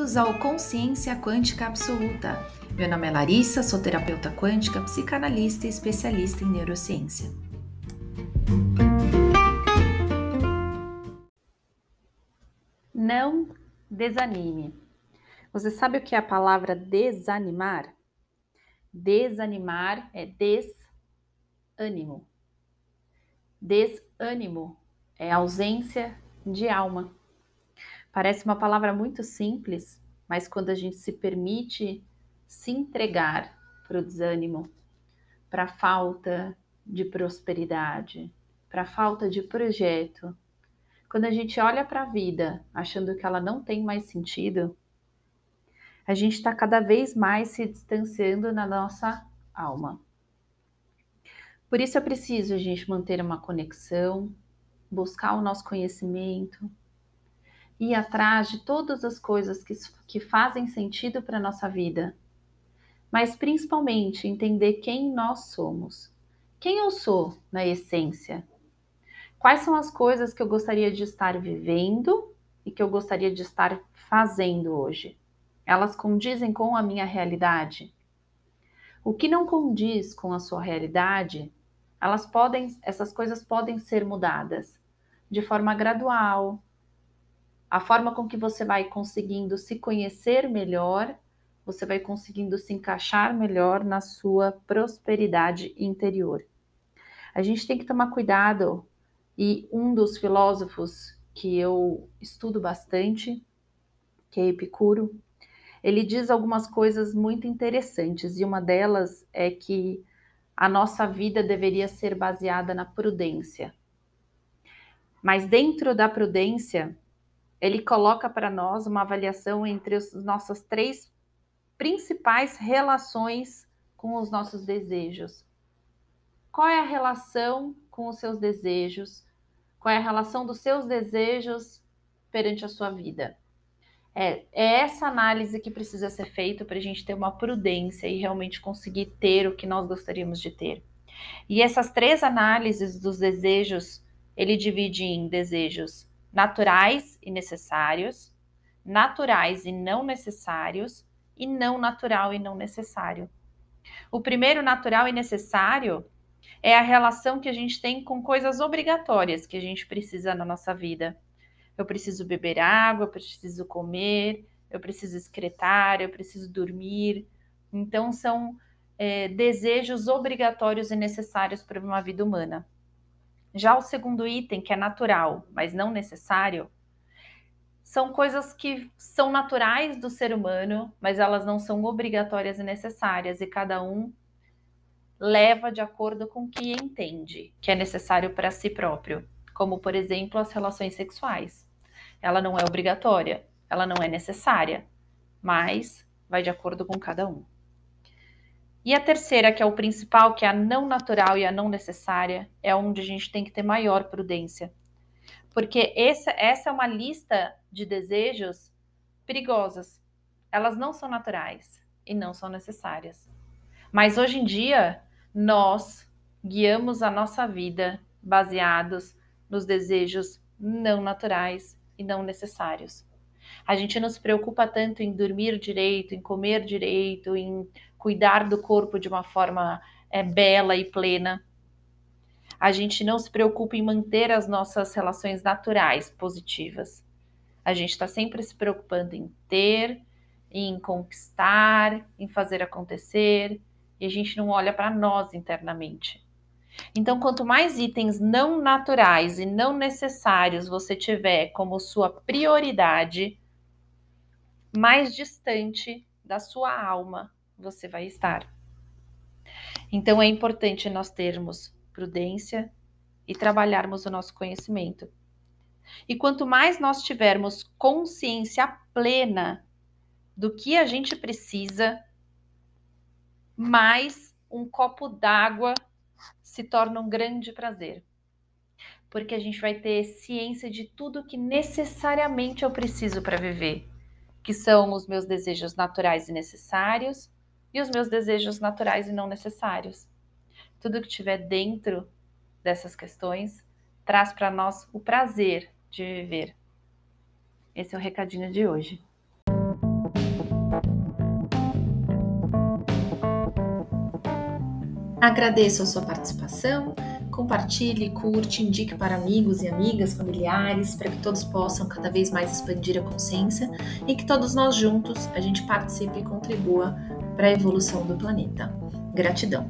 Bem-vindos ao Consciência Quântica Absoluta. Meu nome é Larissa, sou terapeuta quântica, psicanalista e especialista em neurociência. Não desanime. Você sabe o que é a palavra desanimar? Desanimar é desânimo. Desânimo é ausência de alma. Parece uma palavra muito simples, mas quando a gente se permite se entregar para o desânimo, para a falta de prosperidade, para a falta de projeto, quando a gente olha para a vida achando que ela não tem mais sentido, a gente está cada vez mais se distanciando na nossa alma. Por isso é preciso a gente manter uma conexão, buscar o nosso conhecimento, ir atrás de todas as coisas que, que fazem sentido para a nossa vida, mas principalmente entender quem nós somos. Quem eu sou na essência? Quais são as coisas que eu gostaria de estar vivendo e que eu gostaria de estar fazendo hoje? Elas condizem com a minha realidade? O que não condiz com a sua realidade, elas podem, essas coisas podem ser mudadas de forma gradual, a forma com que você vai conseguindo se conhecer melhor, você vai conseguindo se encaixar melhor na sua prosperidade interior. A gente tem que tomar cuidado, e um dos filósofos que eu estudo bastante, que é Epicuro, ele diz algumas coisas muito interessantes, e uma delas é que a nossa vida deveria ser baseada na prudência. Mas dentro da prudência, ele coloca para nós uma avaliação entre as nossas três principais relações com os nossos desejos. Qual é a relação com os seus desejos? Qual é a relação dos seus desejos perante a sua vida? É, é essa análise que precisa ser feita para a gente ter uma prudência e realmente conseguir ter o que nós gostaríamos de ter. E essas três análises dos desejos, ele divide em desejos naturais e necessários, naturais e não necessários, e não natural e não necessário. O primeiro, natural e necessário, é a relação que a gente tem com coisas obrigatórias que a gente precisa na nossa vida. Eu preciso beber água, eu preciso comer, eu preciso excretar, eu preciso dormir. Então, são é, desejos obrigatórios e necessários para uma vida humana. Já o segundo item, que é natural, mas não necessário, são coisas que são naturais do ser humano, mas elas não são obrigatórias e necessárias, e cada um leva de acordo com o que entende que é necessário para si próprio, como, por exemplo, as relações sexuais. Ela não é obrigatória, ela não é necessária, mas vai de acordo com cada um. E a terceira, que é o principal, que é a não natural e a não necessária, é onde a gente tem que ter maior prudência. Porque essa, essa é uma lista de desejos perigosas. Elas não são naturais e não são necessárias. Mas hoje em dia, nós guiamos a nossa vida baseados nos desejos não naturais e não necessários. A gente não se preocupa tanto em dormir direito, em comer direito, em cuidar do corpo de uma forma é, bela e plena. A gente não se preocupa em manter as nossas relações naturais positivas. A gente está sempre se preocupando em ter, em conquistar, em fazer acontecer, e a gente não olha para nós internamente. Então, quanto mais itens não naturais e não necessários você tiver como sua prioridade, mais distante da sua alma você vai estar. Então é importante nós termos prudência e trabalharmos o nosso conhecimento. E quanto mais nós tivermos consciência plena do que a gente precisa, mais um copo d'água se torna um grande prazer. Porque a gente vai ter ciência de tudo que necessariamente eu preciso para viver, que são os meus desejos naturais e necessários, e os meus desejos naturais e não necessários. Tudo que tiver dentro dessas questões traz para nós o prazer de viver. Esse é o recadinho de hoje. Agradeço a sua participação. Compartilhe, curte, indique para amigos e amigas, familiares, para que todos possam cada vez mais expandir a consciência e que todos nós juntos a gente participe e contribua para a evolução do planeta. Gratidão.